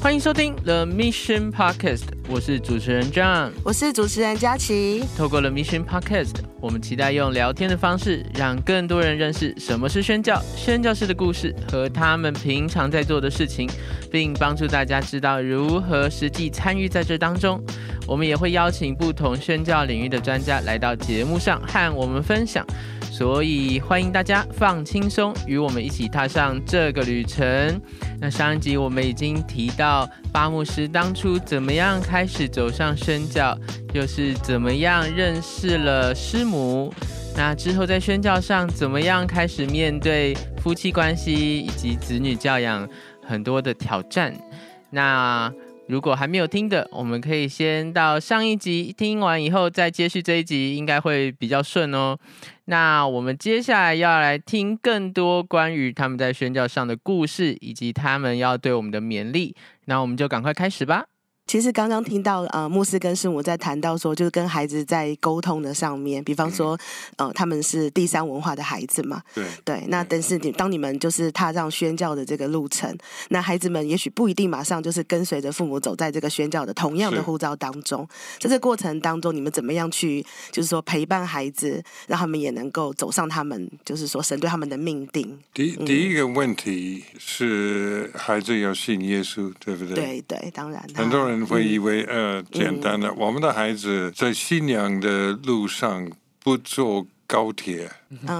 欢迎收听 The Mission Podcast，我是主持人 John，我是主持人佳琪。透过 The Mission Podcast，我们期待用聊天的方式，让更多人认识什么是宣教、宣教士的故事和他们平常在做的事情，并帮助大家知道如何实际参与在这当中。我们也会邀请不同宣教领域的专家来到节目上和我们分享。所以欢迎大家放轻松，与我们一起踏上这个旅程。那上一集我们已经提到巴牧师当初怎么样开始走上宣教，又是怎么样认识了师母。那之后在宣教上怎么样开始面对夫妻关系以及子女教养很多的挑战。那如果还没有听的，我们可以先到上一集听完以后再接续这一集，应该会比较顺哦。那我们接下来要来听更多关于他们在宣教上的故事，以及他们要对我们的勉励。那我们就赶快开始吧。其实刚刚听到呃，牧师跟师母在谈到说，就是跟孩子在沟通的上面，比方说，呃，他们是第三文化的孩子嘛，对对。那但是你当你们就是踏上宣教的这个路程，那孩子们也许不一定马上就是跟随着父母走在这个宣教的同样的护照当中。在这过程当中，你们怎么样去就是说陪伴孩子，让他们也能够走上他们就是说神对他们的命定？第第一个问题是孩子要信耶稣，对不对？对对，当然。很多人。会以为呃简单的，我们的孩子在信仰的路上不坐高铁，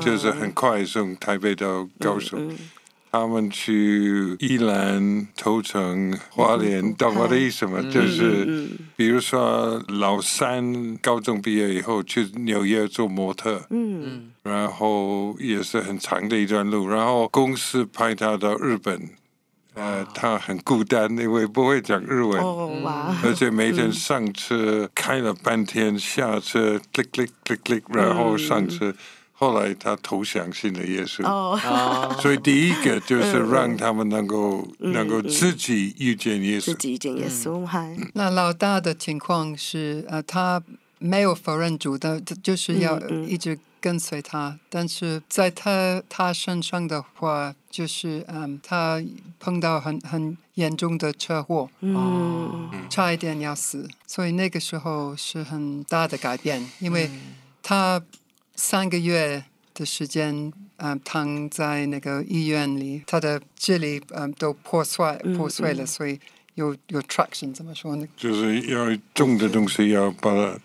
就是很快从台北到高雄，他们去宜兰、头城、花莲，懂我的意思吗？就是比如说老三高中毕业以后去纽约做模特，嗯，然后也是很长的一段路，然后公司派他到日本。呃，他很孤单，因为不会讲日文，而且每天上车开了半天，下车 click click click click，然后上车。后来他投降信了耶稣，所以第一个就是让他们能够能够自己遇见耶稣，自己遇见耶稣。那老大的情况是，呃，他没有否认主的，就是要一直。跟随他，但是在他他身上的话，就是嗯，他碰到很很严重的车祸，嗯，差一点要死，所以那个时候是很大的改变，因为他三个月的时间，嗯，躺在那个医院里，他的智力嗯都破碎破碎了，所以。有有 traction 怎么说呢？就是要重的东西要把它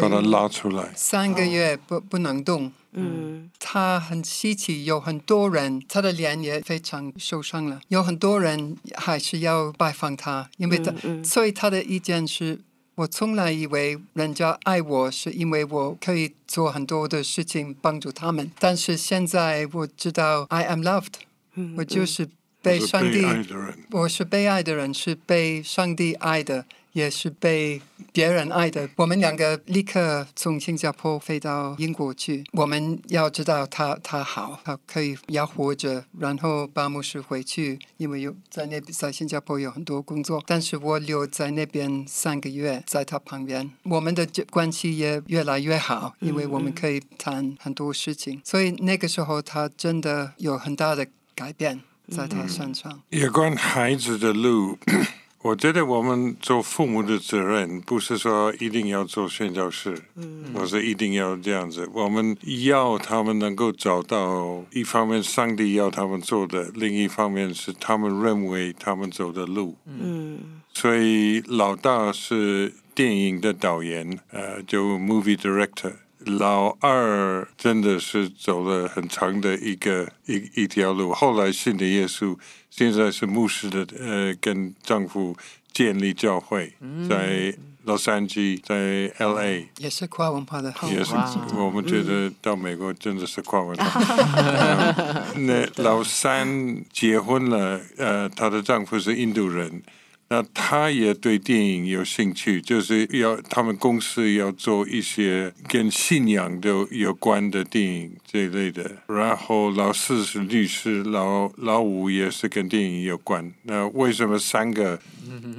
把它拉出来。三个月不不能动。嗯，他很稀奇，有很多人，他的脸也非常受伤了。有很多人还是要拜访他，因为他，所以他的意见是：我从来以为人家爱我是因为我可以做很多的事情帮助他们，但是现在我知道 I am loved，我就是。被上帝，我是被爱的人，是被上帝爱的，也是被别人爱的。我们两个立刻从新加坡飞到英国去。我们要知道他他好，他可以要活着。然后巴牧师回去，因为有在那在新加坡有很多工作。但是我留在那边三个月，在他旁边，我们的关系也越来越好，因为我们可以谈很多事情。所以那个时候，他真的有很大的改变。在他身上，有关孩子的路，我觉得我们做父母的责任不是说一定要做宣教士，嗯，我是一定要这样子。我们要他们能够找到一方面上帝要他们做的，另一方面是他们认为他们走的路，嗯，所以老大是电影的导演，呃，就 movie director。老二真的是走了很长的一个一一条路，后来信的耶稣，现在是牧师的，呃，跟丈夫建立教会，在洛杉矶，在 L A，也是跨文化的，也是我们觉得到美国真的是跨文化。那老三结婚了，呃，她的丈夫是印度人。那他也对电影有兴趣，就是要他们公司要做一些跟信仰都有关的电影这一类的。然后老四是律师，老老五也是跟电影有关。那为什么三个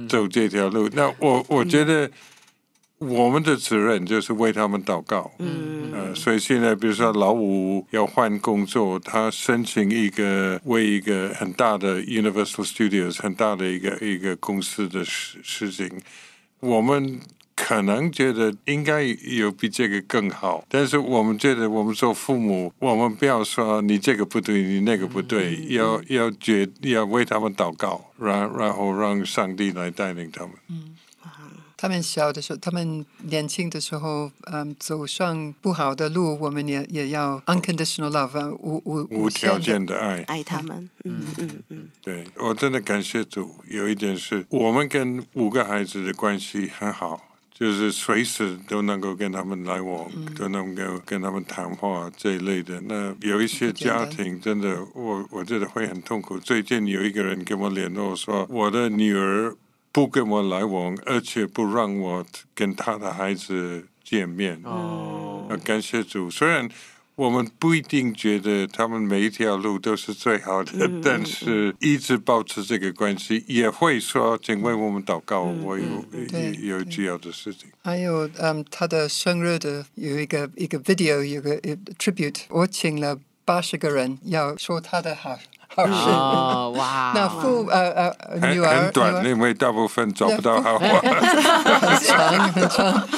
走这条路？那我我觉得我们的责任就是为他们祷告。嗯，呃，所以现在比如说老五要换工作，他申请一个为一个很大的 Universal Studios 很大的一个一个公司的事事情，我们可能觉得应该有比这个更好，但是我们觉得我们做父母，我们不要说你这个不对，你那个不对，要要觉要为他们祷告，然然后让上帝来带领他们。嗯。他们小的时候，他们年轻的时候，嗯，走上不好的路，我们也也要 unconditional love，无无无条件的爱，爱他们。嗯嗯嗯。对我真的感谢主，有一点是我们跟五个孩子的关系很好，就是随时都能够跟他们来往，都能够跟他们谈话这一类的。那有一些家庭真的，我我觉得会很痛苦。最近有一个人跟我联络说，我的女儿。不跟我来往，而且不让我跟他的孩子见面。哦，感谢主。虽然我们不一定觉得他们每一条路都是最好的，但是一直保持这个关系，也会说，请为我们祷告。我有有有需要的事情。还有，嗯，他的生日的有一个一个 video，有个 tribute，我请了八十个人，要说他的好。哦，哇！那父呃呃女儿很短，因为大部分找不到好话。很长很长，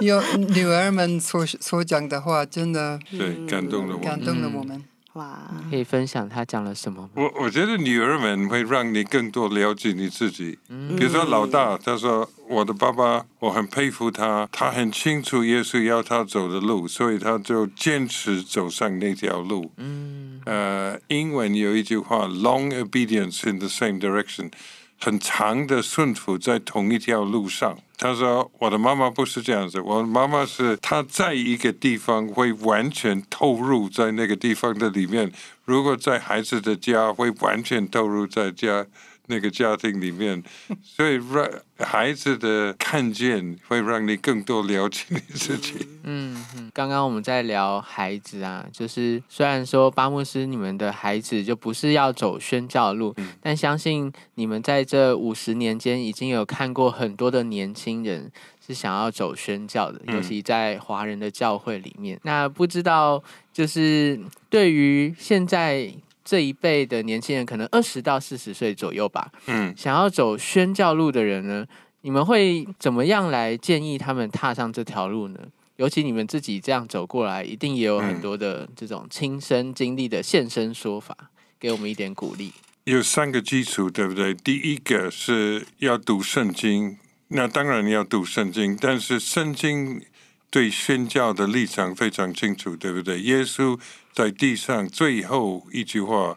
有女儿们所所讲的话，真的对感动了我，感动了我们。哇！可以分享他讲了什么吗？我我觉得女儿们会让你更多了解你自己。嗯，比如说老大，他说我的爸爸，我很佩服他，他很清楚耶稣要他走的路，所以他就坚持走上那条路。嗯，呃，英文有一句话，long obedience in the same direction。很长的顺服在同一条路上。他说：“我的妈妈不是这样子，我的妈妈是她在一个地方会完全投入在那个地方的里面。如果在孩子的家，会完全投入在家。”那个家庭里面，所以让孩子的看见会让你更多了解你自己。嗯，刚刚我们在聊孩子啊，就是虽然说巴牧师你们的孩子就不是要走宣教路，但相信你们在这五十年间已经有看过很多的年轻人是想要走宣教的，尤其在华人的教会里面。那不知道就是对于现在。这一辈的年轻人可能二十到四十岁左右吧，嗯，想要走宣教路的人呢，你们会怎么样来建议他们踏上这条路呢？尤其你们自己这样走过来，一定也有很多的这种亲身经历的现身说法，给我们一点鼓励。有三个基础，对不对？第一个是要读圣经，那当然要读圣经，但是圣经对宣教的立场非常清楚，对不对？耶稣。在地上最后一句话，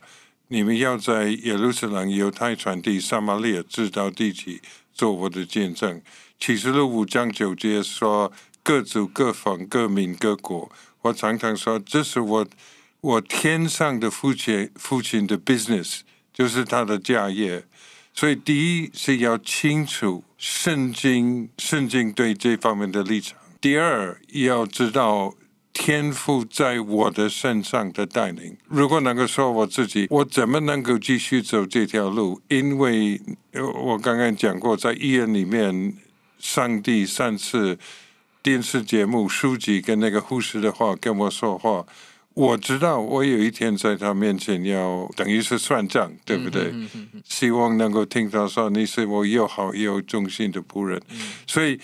你们要在耶路撒冷、犹太传递撒玛利亚直到地极，做我的见证。启示录五章九节说：各族、各方、各民、各国。我常常说，这是我我天上的父亲父亲的 business，就是他的家业。所以，第一是要清楚圣经，圣经对这方面的立场；第二要知道。天赋在我的身上的带领，如果能够说我自己，我怎么能够继续走这条路？因为我刚刚讲过，在医院里面，上帝上次电视节目、书籍跟那个护士的话跟我说话，我知道我有一天在他面前要等于是算账，对不对？希望能够听到说你是我又好又忠心的仆人，所以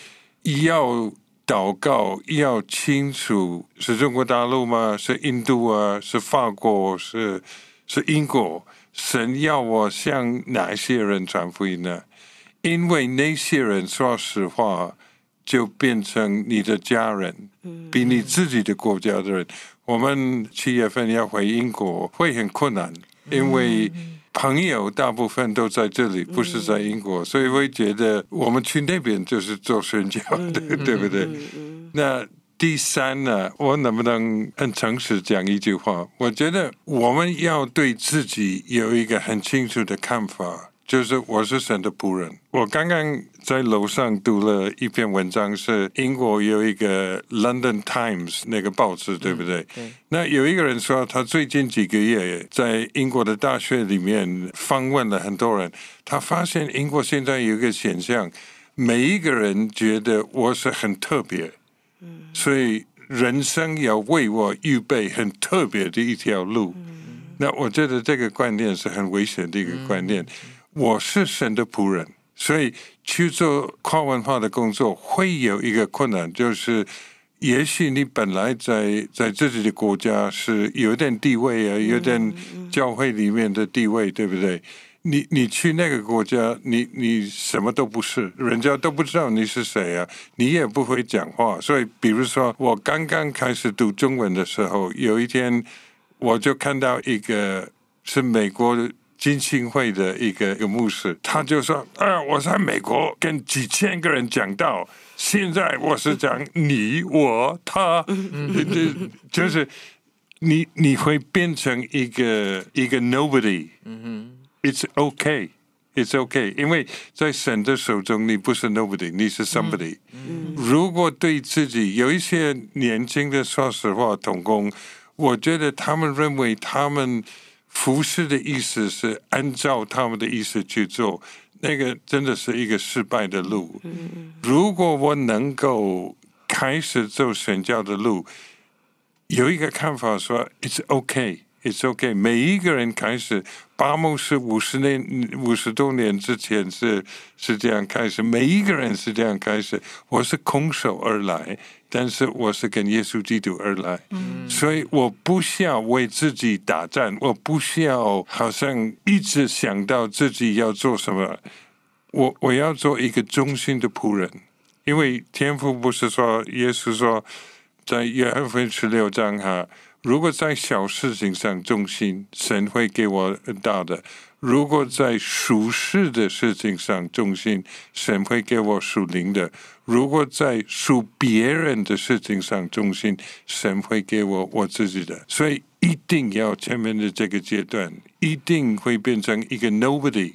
要。祷告要清楚是中国大陆吗？是印度啊？是法国？是是英国？神要我向哪些人传福音呢？因为那些人说实话，就变成你的家人，比你自己的国家的人。我们七月份要回英国，会很困难，因为。朋友大部分都在这里，不是在英国，所以会觉得我们去那边就是做宣教的，对不对？那第三呢，我能不能很诚实讲一句话？我觉得我们要对自己有一个很清楚的看法。就是我是神的仆人。我刚刚在楼上读了一篇文章，是英国有一个《London Times》那个报纸，对不对？那有一个人说，他最近几个月在英国的大学里面访问了很多人，他发现英国现在有一个现象：每一个人觉得我是很特别，所以人生要为我预备很特别的一条路。那我觉得这个观念是很危险的一个观念。我是神的仆人，所以去做跨文化的工作会有一个困难，就是也许你本来在在自己的国家是有点地位啊，有点教会里面的地位，对不对？你你去那个国家，你你什么都不是，人家都不知道你是谁啊，你也不会讲话。所以，比如说我刚刚开始读中文的时候，有一天我就看到一个是美国金星会的一个一个牧师，他就说：“啊，我在美国跟几千个人讲道，现在我是讲你我他，就是你你会变成一个一个 nobody。”嗯哼。It's okay, it's okay，因为在神的手中，你不是 nobody，你是 somebody。如果对自己有一些年轻的，说实话，童工，我觉得他们认为他们服侍的意思是按照他们的意思去做，那个真的是一个失败的路。如果我能够开始走神教的路，有一个看法说，It's OK。It's okay。每一个人开始，巴牧是五十年、五十多年之前是是这样开始，每一个人是这样开始。我是空手而来，但是我是跟耶稣基督而来，所以我不需要为自己打战，我不需要好像一直想到自己要做什么。我我要做一个忠心的仆人，因为天父不是说，耶稣说，在约翰福音十六章哈。如果在小事情上忠心，神会给我大的；如果在属世的事情上忠心，神会给我属灵的；如果在属别人的事情上忠心，神会给我我自己的。所以一定要前面的这个阶段，一定会变成一个 nobody。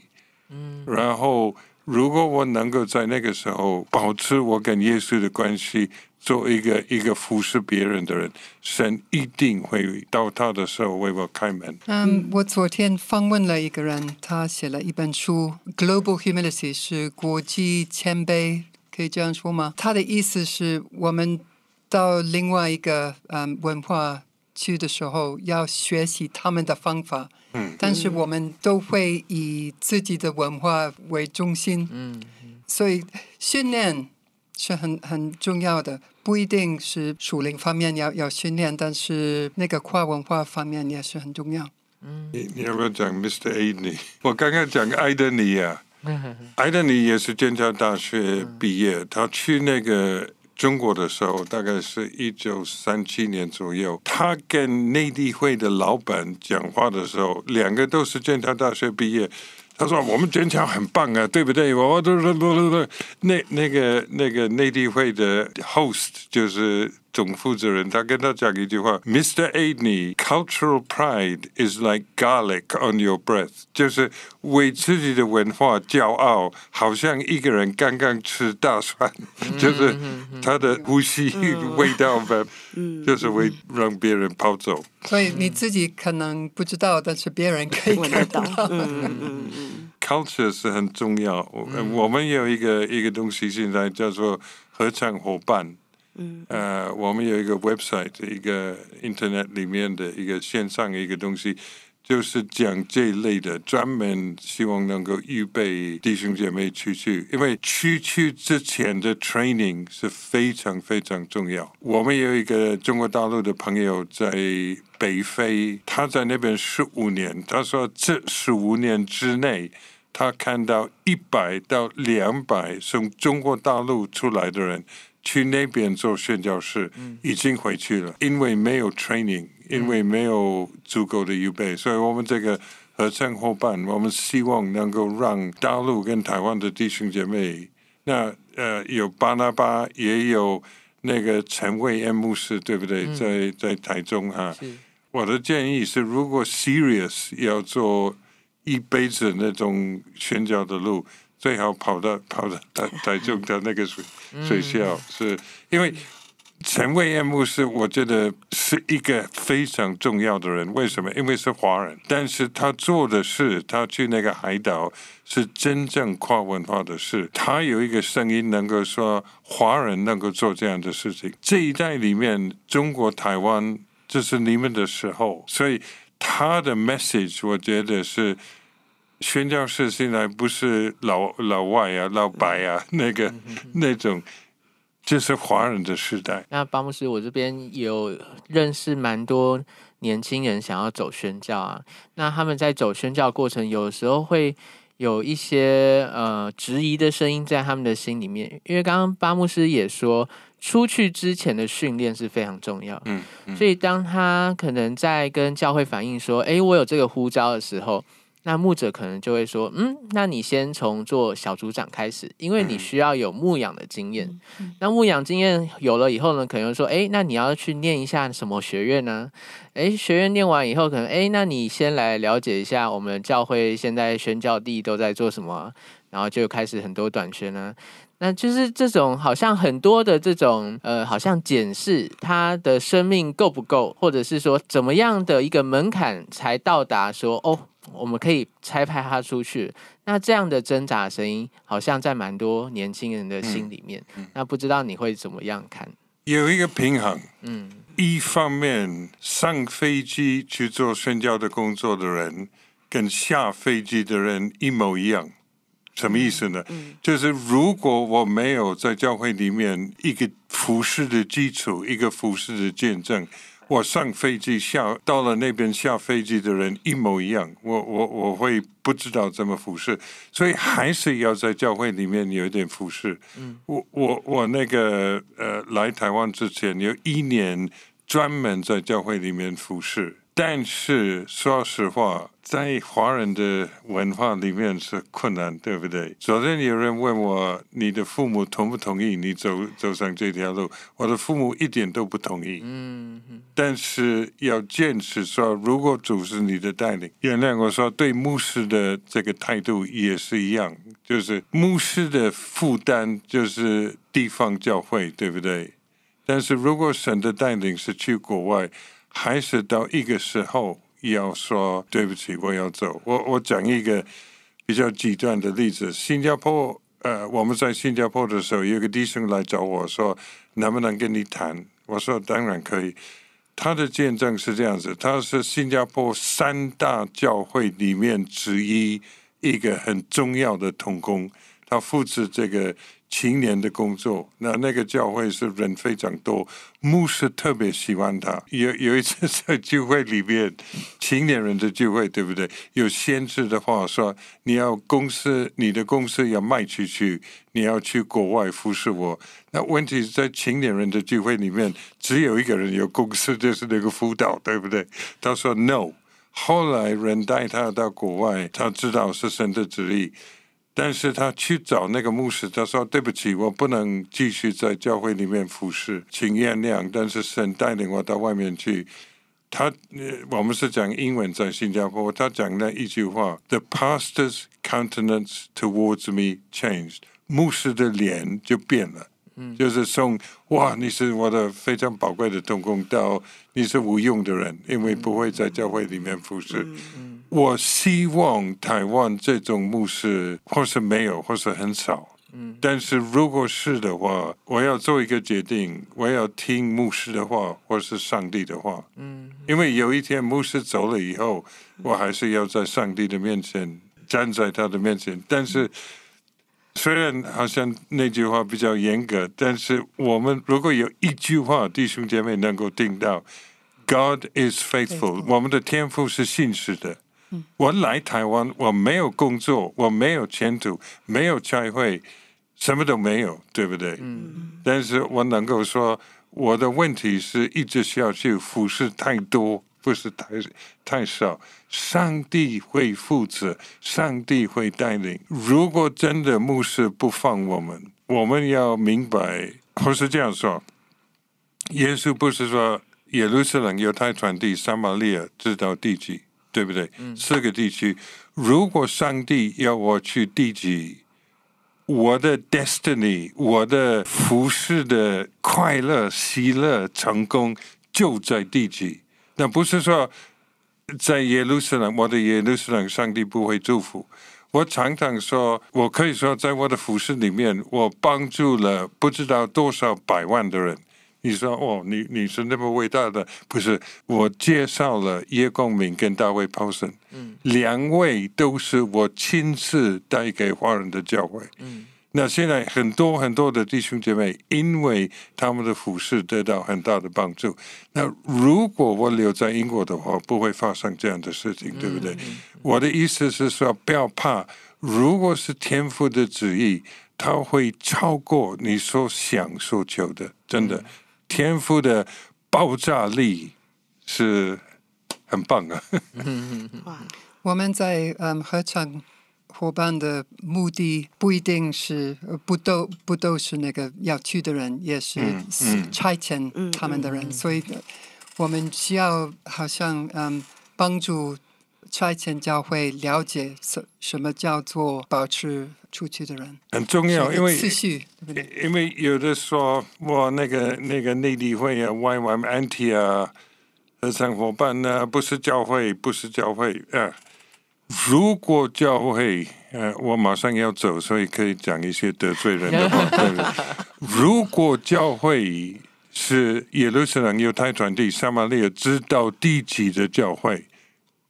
嗯，然后如果我能够在那个时候保持我跟耶稣的关系。做一个一个服侍别人的人，神一定会到他的时候为我开门。嗯，我昨天访问了一个人，他写了一本书《Global Humility》，是国际谦卑，可以这样说吗？他的意思是我们到另外一个嗯文化去的时候，要学习他们的方法。嗯，但是我们都会以自己的文化为中心。嗯，所以训练。是很很重要的，不一定是属灵方面要要训练，但是那个跨文化方面也是很重要。嗯，你你要不要讲 Mr. a d e n 我刚刚讲艾德尼啊，艾德尼也是剑桥大学毕业，他去那个中国的时候，大概是一九三七年左右。他跟内地会的老板讲话的时候，两个都是剑桥大学毕业。他说：“我们坚强很棒啊，对不对？”我都是都都都那那个那个内地会的 host 就是总负责人，他跟他讲一句话：“Mr. Adney, cultural pride is like garlic on your breath。”就是为自己的文化骄傲，好像一个人刚刚吃大蒜，就是他的呼吸味道吧，就是会让别人跑走。所以你自己可能不知道，但是别人可以看到。Culture 是很重要。我我们有一个一个东西，现在叫做合唱伙伴。呃，我们有一个 website，一个 Internet 里面的一个线上的一个东西。就是讲这一类的，专门希望能够预备弟兄姐妹出去，因为出去之前的 training 是非常非常重要。我们有一个中国大陆的朋友在北非，他在那边十五年，他说这十五年之内，他看到一百到两百从中国大陆出来的人去那边做宣教士，已经回去了，因为没有 training。因为没有足够的预备，所以我们这个合唱伙伴，我们希望能够让大陆跟台湾的弟兄姐妹，那呃有巴拿巴，也有那个陈伟安牧师，对不对？在在台中哈，我的建议是，如果 serious 要做一辈子那种宣教的路，最好跑到跑到台台中的那个水水校，是因为。陈伟彦牧师，我觉得是一个非常重要的人。为什么？因为是华人，但是他做的事，他去那个海岛是真正跨文化的事。他有一个声音，能够说华人能够做这样的事情。这一代里面，中国台湾这是你们的时候，所以他的 message 我觉得是宣教士现在不是老老外啊、老白啊那个那种。就是华人的时代。那巴牧师，我这边有认识蛮多年轻人想要走宣教啊。那他们在走宣教过程，有时候会有一些呃质疑的声音在他们的心里面。因为刚刚巴牧师也说，出去之前的训练是非常重要。嗯，所以当他可能在跟教会反映说：“哎，我有这个呼召的时候。”那牧者可能就会说，嗯，那你先从做小组长开始，因为你需要有牧养的经验。那牧养经验有了以后呢，可能说，哎，那你要去念一下什么学院呢？哎，学院念完以后，可能，哎，那你先来了解一下我们教会现在宣教地都在做什么，然后就开始很多短宣呢。那就是这种好像很多的这种呃，好像检视他的生命够不够，或者是说怎么样的一个门槛才到达说哦。我们可以拆派他出去，那这样的挣扎声音，好像在蛮多年轻人的心里面。那不知道你会怎么样看？有一个平衡，嗯，一方面上飞机去做宣教的工作的人，跟下飞机的人一模一样，什么意思呢？就是如果我没有在教会里面一个服饰的基础，一个服饰的见证。我上飞机下到了那边下飞机的人一模一样，我我我会不知道怎么服侍，所以还是要在教会里面有一点服侍。嗯，我我我那个呃来台湾之前有一年专门在教会里面服侍。但是说实话，在华人的文化里面是困难，对不对？昨天有人问我，你的父母同不同意你走走上这条路？我的父母一点都不同意。嗯，但是要坚持说，如果主是你的带领，原谅我说，对牧师的这个态度也是一样，就是牧师的负担就是地方教会，对不对？但是如果神的带领是去国外。还是到一个时候要说对不起，我要走。我我讲一个比较极端的例子：新加坡，呃，我们在新加坡的时候，有个弟兄来找我说，能不能跟你谈？我说当然可以。他的见证是这样子：他是新加坡三大教会里面之一，一个很重要的同工，他负责这个。青年的工作，那那个教会是人非常多，牧师特别喜欢他。有有一次在聚会里面，青年人的聚会，对不对？有限制的话，说你要公司，你的公司要卖出去，你要去国外服侍我。那问题是在青年人的聚会里面，只有一个人有公司，就是那个辅导，对不对？他说 no。后来人带他到国外，他知道是神的旨意。但是他去找那个牧师，他说：“对不起，我不能继续在教会里面服侍，请原谅。但是神带领我到外面去。”他，我们是讲英文，在新加坡，他讲了一句话：“The pastor's countenance towards me changed。”牧师的脸就变了。就是送哇，你是我的非常宝贵的同工，到你是无用的人，因为不会在教会里面服侍。我希望台湾这种牧师，或是没有，或是很少。但是如果是的话，我要做一个决定，我要听牧师的话，或是上帝的话。嗯，因为有一天牧师走了以后，我还是要在上帝的面前站在他的面前，但是。虽然好像那句话比较严格，但是我们如果有一句话，弟兄姐妹能够听到，God is faithful，我们的天赋是信实的。我来台湾，我没有工作，我没有前途，没有教会，什么都没有，对不对？嗯。但是我能够说，我的问题是一直需要去服侍太多。不是太太少，上帝会负责，上帝会带领。如果真的牧师不放我们，我们要明白，或是这样说：耶稣不是说耶路撒冷、犹太传递、撒玛利亚知道地级，对不对？四个地区。如果上帝要我去地级，我的 destiny，我的服饰的快乐、喜乐、成功就在地级。那不是说在耶路撒冷，我的耶路撒冷，上帝不会祝福。我常常说，我可以说，在我的服饰里面，我帮助了不知道多少百万的人。你说哦，你你是那么伟大的？不是，我介绍了叶公明跟大卫鲍森，嗯，两位都是我亲自带给华人的教会，嗯，那现在很多很多的弟兄姐妹，因为他们的服饰得到很大的帮助。那如果我留在英国的话，不会发生这样的事情，对不对？我的意思是说，不要怕，如果是天父的旨意，他会超过你所想所求的，真的。天赋的爆炸力是很棒啊！我们在嗯合唱伙伴的目的不一定是不都不都是那个要去的人，也是差遣他们的人，所以我们需要好像嗯帮助。差遣教会了解什什么叫做保持出去的人很重要，因为次序，因为有的说我那个那个内地会啊，Y Y Anti 啊，合唱伙伴呢，不是教会，不是教会啊。如果教会，呃，我马上要走，所以可以讲一些得罪人的话。对如果教会是耶路撒冷犹太传递，撒玛利亚知道地级的教会。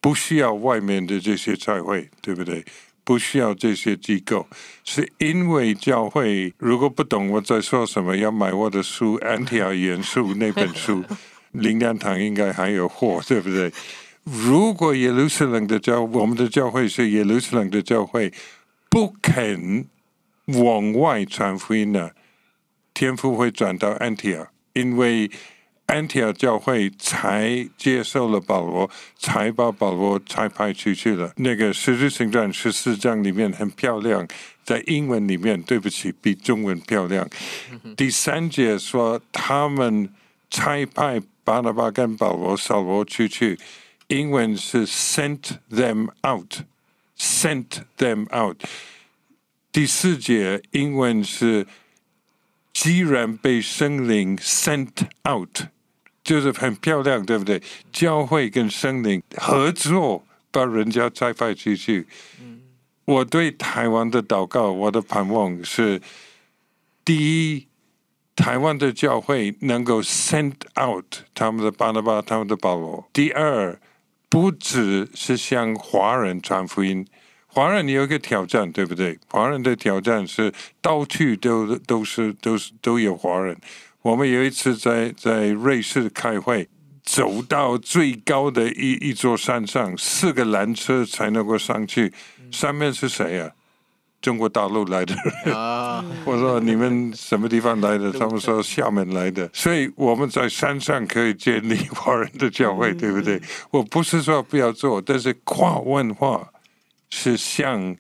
不需要外面的这些教会，对不对？不需要这些机构，是因为教会如果不懂我在说什么，要买我的书《安提亚元素》那本书，灵粮堂应该还有货，对不对？如果耶路撒冷的教，我们的教会是耶路撒冷的教会，不肯往外传福音呢，天赋会转到安提亚，因为。安提阿教会才接受了保罗，才把保罗才派出去了。那个十字行传十四章里面很漂亮，在英文里面，对不起，比中文漂亮。第三节说他们差派巴拿巴跟保罗、扫罗出去，英文是 sent them out，sent them out。第四节英文是既然被圣灵 sent out。就是很漂亮，对不对？教会跟圣灵合作，把人家再派出去。我对台湾的祷告，我的盼望是：第一，台湾的教会能够 send out 他们的巴拿巴、他们的保罗；第二，不只是向华人传福音，华人有一个挑战，对不对？华人的挑战是到处都都是都是都有华人。我们有一次在在瑞士开会，走到最高的一一座山上，四个缆车才能够上去。上面是谁啊？中国大陆来的。啊！我说你们什么地方来的？他们说厦门来的。所以我们在山上可以建立华人的教会，对不对？我不是说不要做，但是跨文化是像。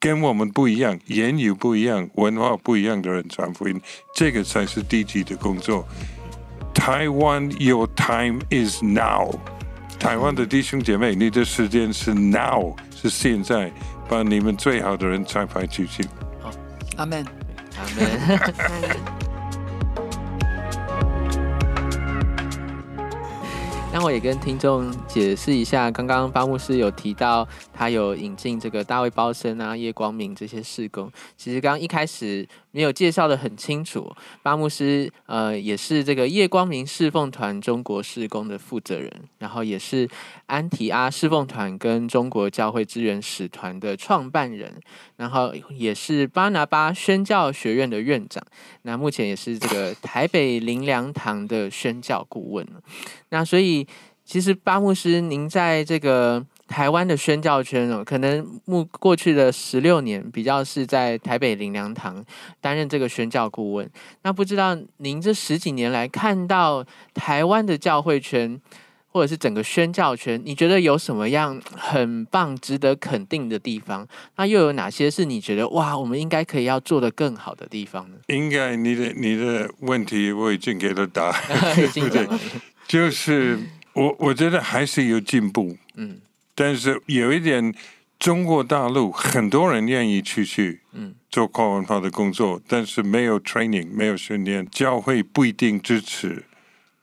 跟我们不一样，言语不一样，文化不一样的人传福音，这个才是低级的工作。台湾，Your time is now。台湾的弟兄姐妹，你的时间是 now，是现在，把你们最好的人差派出去。好，阿门，阿门。那我也跟听众解释一下，刚刚巴牧师有提到他有引进这个大卫包森啊、叶光明这些事工。其实刚刚一开始没有介绍的很清楚，巴牧师呃也是这个叶光明侍奉团中国事工的负责人，然后也是安提阿侍奉团跟中国教会支援使团的创办人，然后也是巴拿巴宣教学院的院长。那目前也是这个台北灵粮堂的宣教顾问。那所以，其实巴牧师，您在这个台湾的宣教圈哦，可能目过去的十六年比较是在台北灵粮堂担任这个宣教顾问。那不知道您这十几年来看到台湾的教会圈，或者是整个宣教圈，你觉得有什么样很棒、值得肯定的地方？那又有哪些是你觉得哇，我们应该可以要做的更好的地方呢？应该你的你的问题我已经给了答案，对不对？就是我，我觉得还是有进步，嗯，但是有一点，中国大陆很多人愿意出去，嗯，做跨文化的工作，但是没有 training，没有训练，教会不一定支持。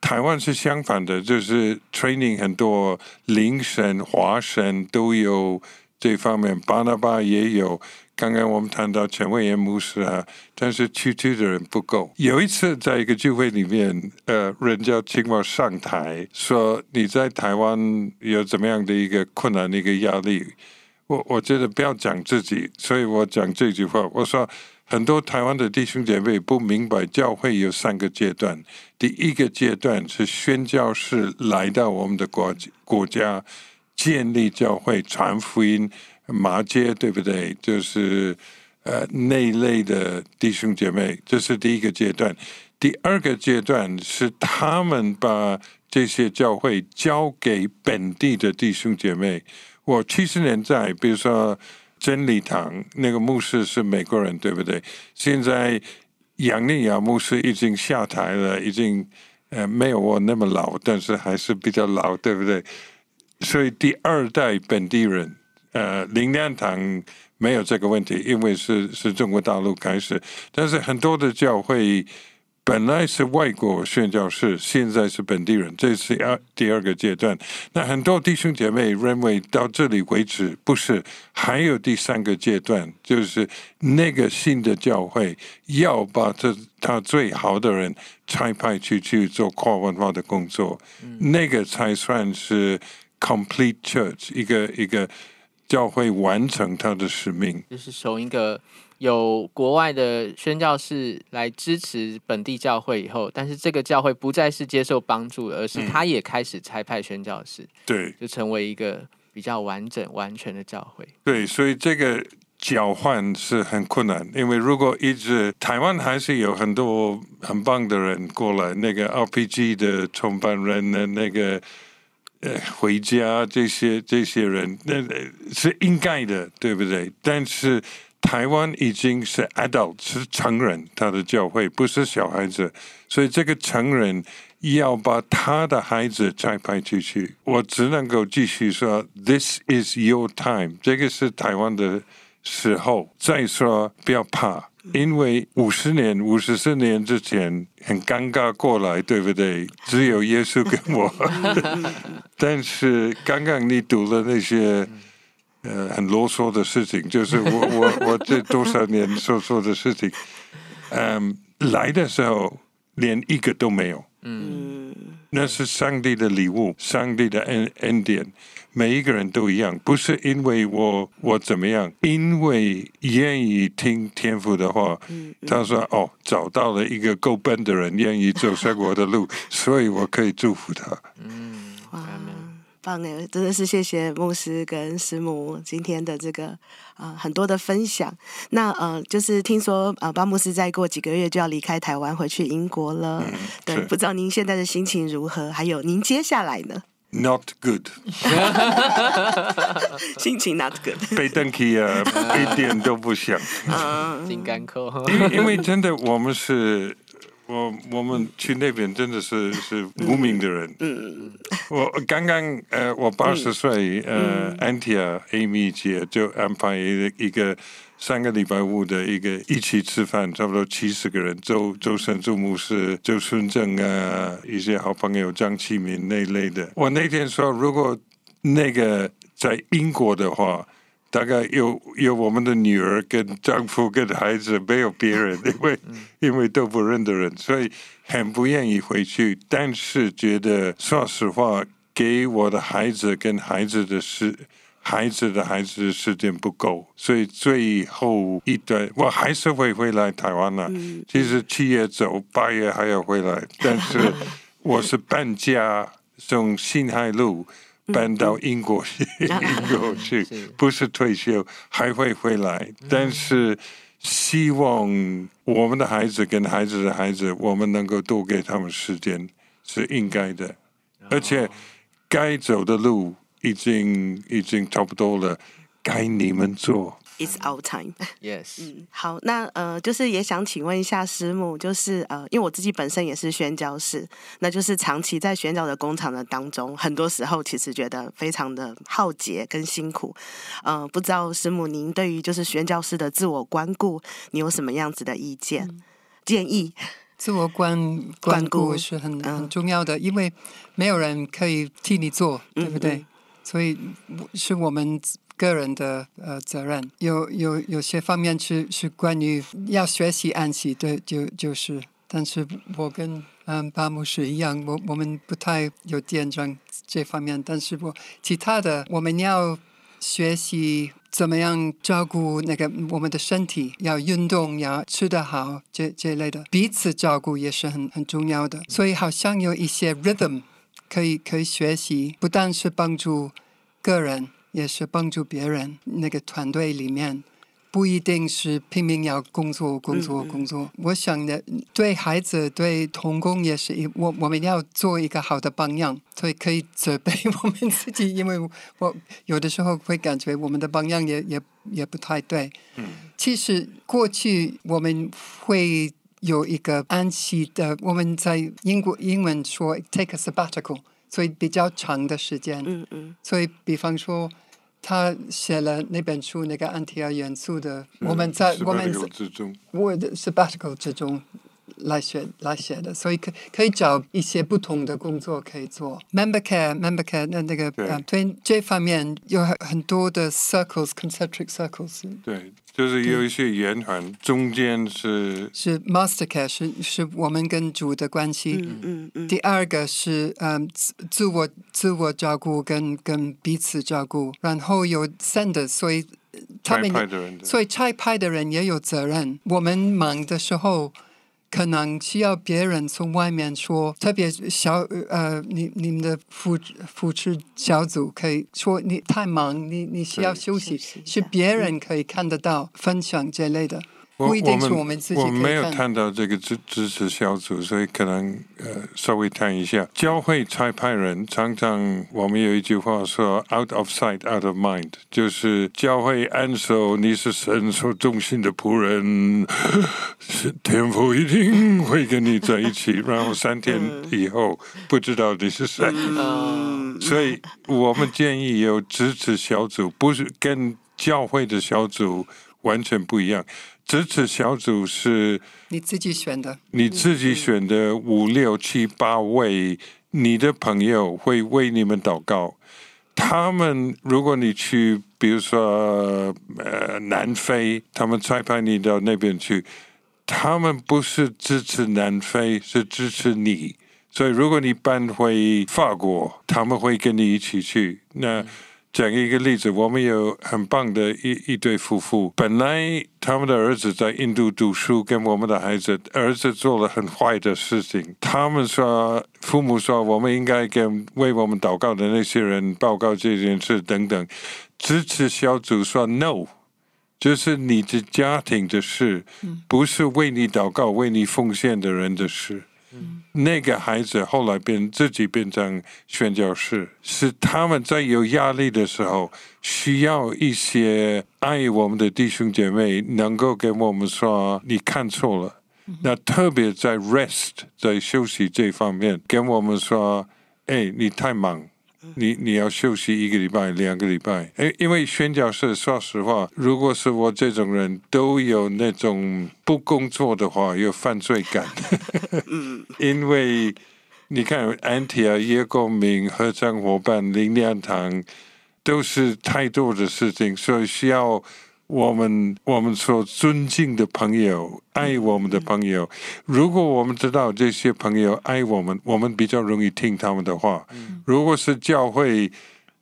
台湾是相反的，就是 training 很多，灵神、华神都有这方面，巴拿巴也有。刚刚我们谈到陈伟言牧师啊，但是去去的人不够。有一次在一个聚会里面，呃，人家请我上台说你在台湾有怎么样的一个困难的、一个压力。我我觉得不要讲自己，所以我讲这句话。我说很多台湾的弟兄姐妹不明白，教会有三个阶段。第一个阶段是宣教士来到我们的国国家，建立教会、传福音、麻街，对不对？就是呃那一类的弟兄姐妹，这是第一个阶段。第二个阶段是他们把这些教会交给本地的弟兄姐妹。我七十年代，比如说真理堂那个牧师是美国人，对不对？现在杨丽雅牧师已经下台了，已经呃没有我那么老，但是还是比较老，对不对？所以第二代本地人，呃，灵粮堂没有这个问题，因为是是中国大陆开始，但是很多的教会。本来是外国宣教士，现在是本地人，这是二第二个阶段。那很多弟兄姐妹认为到这里为止不是，还有第三个阶段，就是那个新的教会要把这他最好的人差派去去做跨文化的工作，那个才算是 complete church，一个一个教会完成他的使命，就是从一个。有国外的宣教士来支持本地教会以后，但是这个教会不再是接受帮助，而是他也开始差派宣教士，对，就成为一个比较完整、完全的教会。对，所以这个交换是很困难，因为如果一直台湾还是有很多很棒的人过来，那个 RPG 的创办人的那个呃回家这些这些人，那是应该的，对不对？但是。台湾已经是 adult 是成人，他的教会不是小孩子，所以这个成人要把他的孩子再派出去，我只能够继续说，This is your time，这个是台湾的时候。再说不要怕，因为五十年、五十四年之前很尴尬过来，对不对？只有耶稣跟我，但是刚刚你读了那些。呃，很啰嗦的事情，就是我我 我这多少年所做的事情，嗯，来的时候连一个都没有，嗯，那是上帝的礼物，上帝的恩恩典，每一个人都一样，不是因为我我怎么样，因为愿意听天父的话，他说哦，找到了一个够笨的人，愿意走上我的路，所以我可以祝福他，嗯，哇。棒诶，真的是谢谢牧师跟师母今天的这个啊很多的分享。那呃，就是听说啊，巴牧师再过几个月就要离开台湾回去英国了。对，不知道您现在的心情如何？还有您接下来呢？Not good，心情 not good。被登记啊，一点都不想。心肝扣。因因为真的我们是。我我们去那边真的是是无名的人。嗯我刚刚呃，我八十岁，呃，Antia Amy 姐就安排一个三个礼拜五的一个一起吃饭，差不多七十个人，周周神助牧师、周春正啊，一些好朋友张启明那类的。我那天说，如果那个在英国的话。大概有有我们的女儿跟丈夫跟孩子，没有别人，因为因为都不认得人，所以很不愿意回去。但是觉得说实话，给我的孩子跟孩子的时，孩子的孩子时间不够，所以最后一段我还是会回来台湾了。其实七月走，八月还要回来，但是 我是搬家，从新海路。搬到英国去，英国去，不是退休，还会回来。但是希望我们的孩子跟孩子的孩子，我们能够多给他们时间，是应该的。而且该走的路已经已经差不多了，该你们做。It's our time. Yes. 嗯，好，那呃，就是也想请问一下师母，就是呃，因为我自己本身也是宣教士，那就是长期在宣教的工厂的当中，很多时候其实觉得非常的浩劫跟辛苦。呃，不知道师母您对于就是宣教师的自我关顾，你有什么样子的意见、建议？自我关关顾是很很重要的，因为没有人可以替你做，对不对？所以是我们。个人的呃责任有有有些方面是是关于要学习安息，对，就就是，但是我跟嗯巴姆是一样，我我们不太有见证这方面，但是我其他的我们要学习怎么样照顾那个我们的身体，要运动，要吃得好，这这类的彼此照顾也是很很重要的，所以好像有一些 rhythm 可以可以学习，不但是帮助个人。也是帮助别人，那个团队里面不一定是拼命要工作、工作、工作。我想的对孩子、对童工也是一，我我们要做一个好的榜样，所以可以责备我们自己，因为我有的时候会感觉我们的榜样也也也不太对。嗯，其实过去我们会有一个安息的，我们在英国英文说 take a sabbatical，所以比较长的时间。嗯嗯，所以比方说。他写了那本书，那个安提阿元素的，我们在我们我的 sabbatical 之中来学来学的，所以可可以找一些不同的工作可以做。Member care，member care，那那个对这方面有很多的 circles，concentric circles。对。就是有一些圆环，中间是是 master care，是是我们跟主的关系。嗯嗯嗯。第二个是嗯自自我自我照顾跟跟彼此照顾，然后有 sender，所以他们所以拆派的人也有责任。我们忙的时候。可能需要别人从外面说，特别小呃，你你们的扶扶持小组可以说你太忙，你你需要休息，是别人可以看得到分享这类的。不一定是我们自己我没有看到这个支支持小组，所以可能呃稍微谈一下。教会差派人常常我们有一句话说 “out of sight, out of mind”，就是教会安守你是神所忠心的仆人，是 天父一定会跟你在一起，然后三天以后不知道你是谁。所以我们建议有支持小组，不是跟教会的小组完全不一样。支持小组是你自己选的，你自己选的五六七八位，你的朋友会为你们祷告。他们，如果你去，比如说呃南非，他们再派你到那边去，他们不是支持南非，是支持你。所以，如果你搬回法国，他们会跟你一起去。那。讲一个例子，我们有很棒的一一对夫妇，本来他们的儿子在印度读书，跟我们的孩子，儿子做了很坏的事情。他们说，父母说，我们应该跟为我们祷告的那些人报告这件事等等。支持小组说 no，就是你的家庭的事，不是为你祷告、为你奉献的人的事。那个孩子后来变自己变成宣教士，是他们在有压力的时候，需要一些爱我们的弟兄姐妹能够给我们说你看错了。那特别在 rest 在休息这方面，跟我们说，哎，你太忙。你你要休息一个礼拜、两个礼拜，哎，因为宣教士，说实话，如果是我这种人都有那种不工作的话，有犯罪感。因为你看，安提啊、叶公明、合唱伙伴、林亮堂，都是太多的事情，所以需要。我们我们所尊敬的朋友，爱我们的朋友，如果我们知道这些朋友爱我们，我们比较容易听他们的话。如果是教会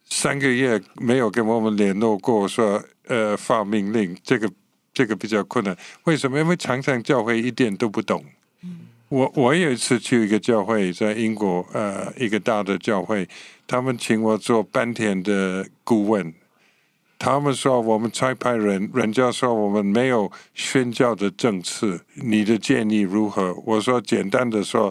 三个月没有跟我们联络过，说呃发命令，这个这个比较困难。为什么？因为常常教会一点都不懂。我我有一次去一个教会，在英国，呃，一个大的教会，他们请我做半天的顾问。他们说我们差派人，人家说我们没有宣教的政策，你的建议如何？我说简单的说，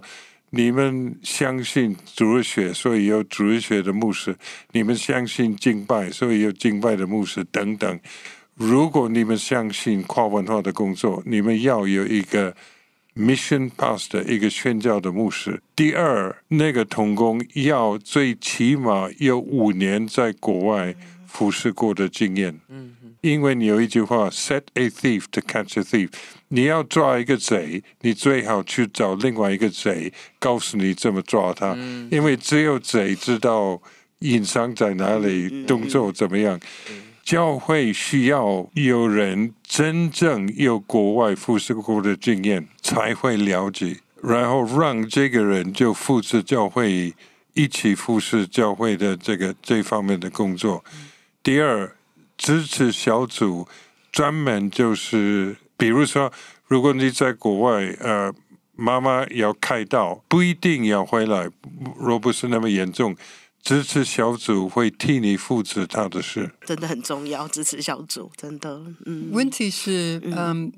你们相信主日学，所以有主日学的牧师；你们相信敬拜，所以有敬拜的牧师等等。如果你们相信跨文化的工作，你们要有一个 mission pass 的一个宣教的牧师。第二，那个童工要最起码有五年在国外服侍过的经验。嗯。因为你有一句话，set a thief to catch a thief。你要抓一个贼，你最好去找另外一个贼，告诉你怎么抓他。因为只有贼知道隐藏在哪里，动作怎么样。教会需要有人真正有国外服侍过的经验，才会了解，然后让这个人就复制教会一起服侍教会的这个这方面的工作。第二。支持小组专门就是，比如说，如果你在国外，呃，妈妈要开刀，不一定要回来，若不是那么严重，支持小组会替你负责他的事，真的很重要。支持小组真的，嗯。问题是，嗯，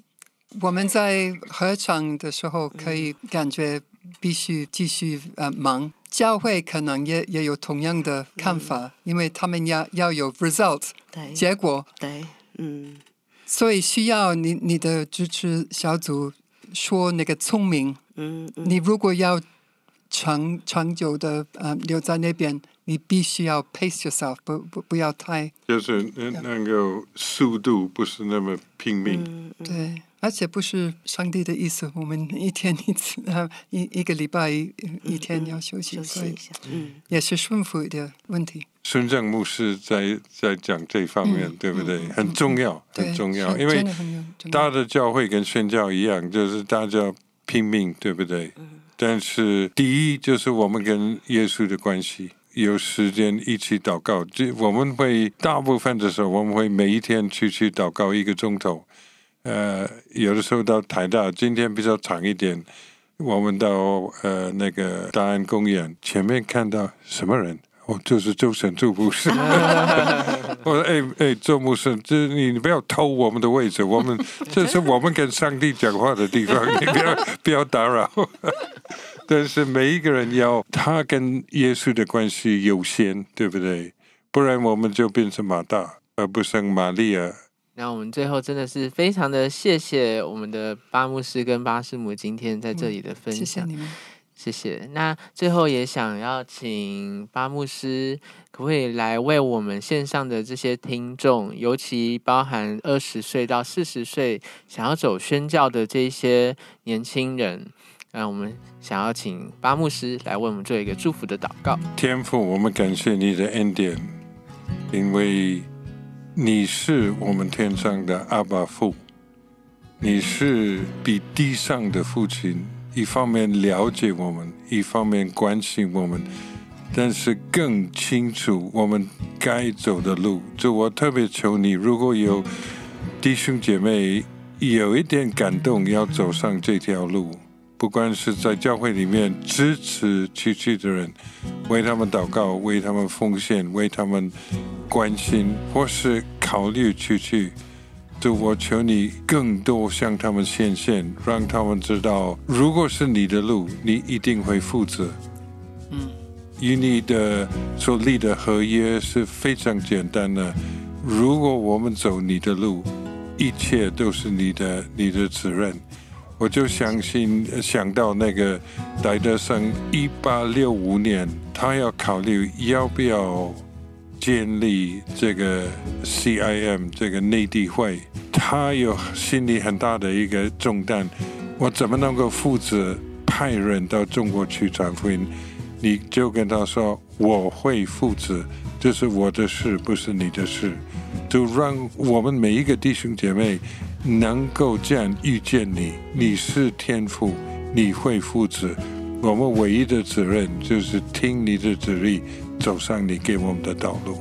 我们在合唱的时候，可以感觉必须继续呃忙。教会可能也也有同样的看法，因为他们要要有 result 结果，对，嗯，所以需要你你的支持小组说那个聪明，嗯，你如果要长长久的呃留在那边，你必须要 pace yourself，不不不要太，就是能够速度不是那么拼命，对。而且不是上帝的意思，我们一天一次啊，一一个礼拜一一天要休息，所以嗯，也是顺服的问题。孙正牧师在在讲这方面，对不对？很重要，很重要，因为大的教会跟宣教一样，就是大家拼命，对不对？但是第一就是我们跟耶稣的关系，有时间一起祷告。这我们会大部分的时候，我们会每一天去去祷告一个钟头。呃，有的时候到台大，今天比较长一点。我们到呃那个大安公园前面看到什么人？哦，就是周神柱牧师。我 说：“哎哎，周牧师，这你不要偷我们的位置，我们 这是我们跟上帝讲话的地方，你不要不要打扰。但是每一个人要他跟耶稣的关系优先，对不对？不然我们就变成马大，而不是玛利亚。”那我们最后真的是非常的谢谢我们的巴牧师跟巴师母今天在这里的分享，谢谢你们，谢谢。那最后也想要请巴牧师，可不可以来为我们线上的这些听众，尤其包含二十岁到四十岁想要走宣教的这些年轻人，那我们想要请巴牧师来为我们做一个祝福的祷告。天父，我们感谢你的恩典，因为。你是我们天上的阿爸父，你是比地上的父亲，一方面了解我们，一方面关心我们，但是更清楚我们该走的路。就我特别求你，如果有弟兄姐妹有一点感动，要走上这条路。不管是在教会里面支持去去的人，为他们祷告，为他们奉献，为他们关心，或是考虑去去，就我求你更多向他们显现，让他们知道，如果是你的路，你一定会负责。嗯，与你的所立的合约是非常简单的。如果我们走你的路，一切都是你的，你的责任。我就相信想到那个戴德生，一八六五年，他要考虑要不要建立这个 CIM 这个内地会，他有心里很大的一个重担。我怎么能够负责派人到中国去传福音？你就跟他说，我会负责，这是我的事，不是你的事。就让我们每一个弟兄姐妹。能够这样遇见你，你是天父，你会负责。我们唯一的责任就是听你的指令，走上你给我们的道路。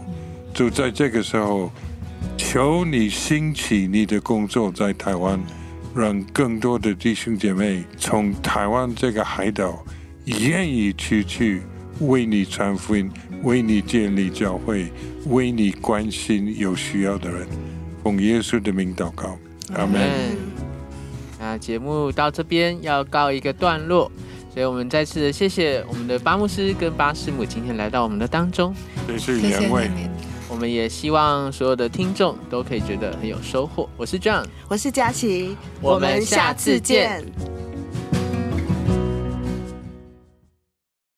就在这个时候，求你兴起你的工作在台湾，让更多的弟兄姐妹从台湾这个海岛愿意去去为你传福音，为你建立教会，为你关心有需要的人。奉耶稣的名祷告。阿门。那节目到这边要告一个段落，所以我们再次谢谢我们的巴牧师跟巴师母今天来到我们的当中。谢谢两位。我们。们也希望所有的听众都可以觉得很有收获。我是 John，我是佳琪，我们下次见。